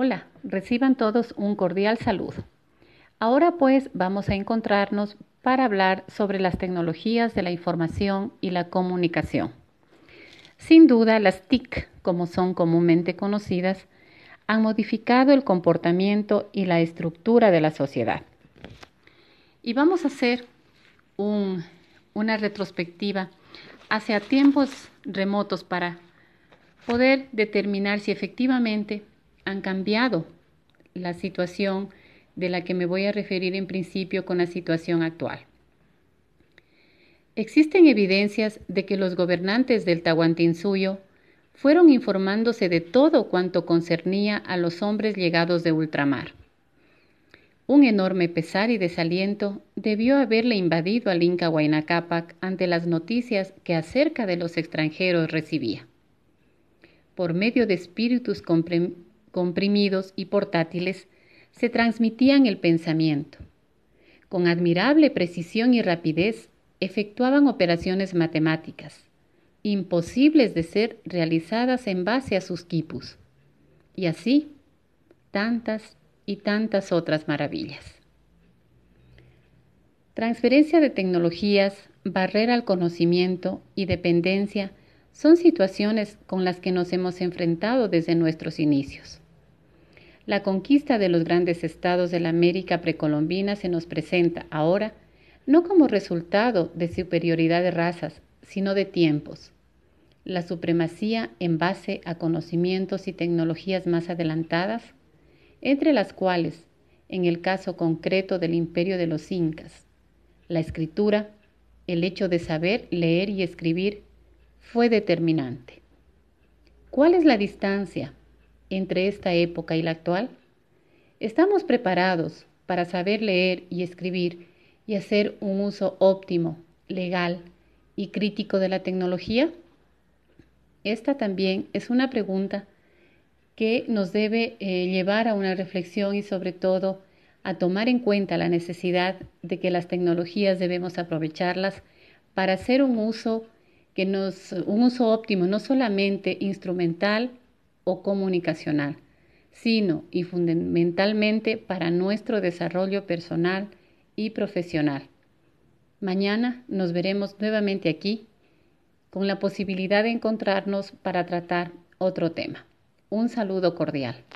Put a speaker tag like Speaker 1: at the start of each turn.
Speaker 1: Hola, reciban todos un cordial saludo. Ahora pues vamos a encontrarnos para hablar sobre las tecnologías de la información y la comunicación. Sin duda, las TIC, como son comúnmente conocidas, han modificado el comportamiento y la estructura de la sociedad. Y vamos a hacer una retrospectiva hacia tiempos remotos para poder determinar si efectivamente han cambiado la situación de la que me voy a referir en principio con la situación actual. Existen evidencias de que los gobernantes del Tahuantinsuyo fueron informándose de todo cuanto concernía a los hombres llegados de ultramar. Un enorme pesar y desaliento debió haberle invadido al Inca Huayna Cápac ante las noticias que acerca de los extranjeros recibía. Por medio de espíritus comprimidos y portátiles, se transmitían el pensamiento. Con admirable precisión y rapidez, efectuaban operaciones matemáticas, imposibles de ser realizadas en base a sus quipus. Y así, tantas y tantas otras maravillas. Transferencia de tecnologías, barrera al conocimiento y dependencia son situaciones con las que nos hemos enfrentado desde nuestros inicios. La conquista de los grandes estados de la América precolombina se nos presenta ahora no como resultado de superioridad de razas, sino de tiempos. La supremacía en base a conocimientos y tecnologías más adelantadas entre las cuales, en el caso concreto del imperio de los incas, la escritura, el hecho de saber leer y escribir, fue determinante. ¿Cuál es la distancia entre esta época y la actual? ¿Estamos preparados para saber leer y escribir y hacer un uso óptimo, legal y crítico de la tecnología? Esta también es una pregunta que nos debe eh, llevar a una reflexión y sobre todo a tomar en cuenta la necesidad de que las tecnologías debemos aprovecharlas para hacer un uso que nos un uso óptimo no solamente instrumental o comunicacional, sino y fundamentalmente para nuestro desarrollo personal y profesional. Mañana nos veremos nuevamente aquí con la posibilidad de encontrarnos para tratar otro tema. Un saludo cordial.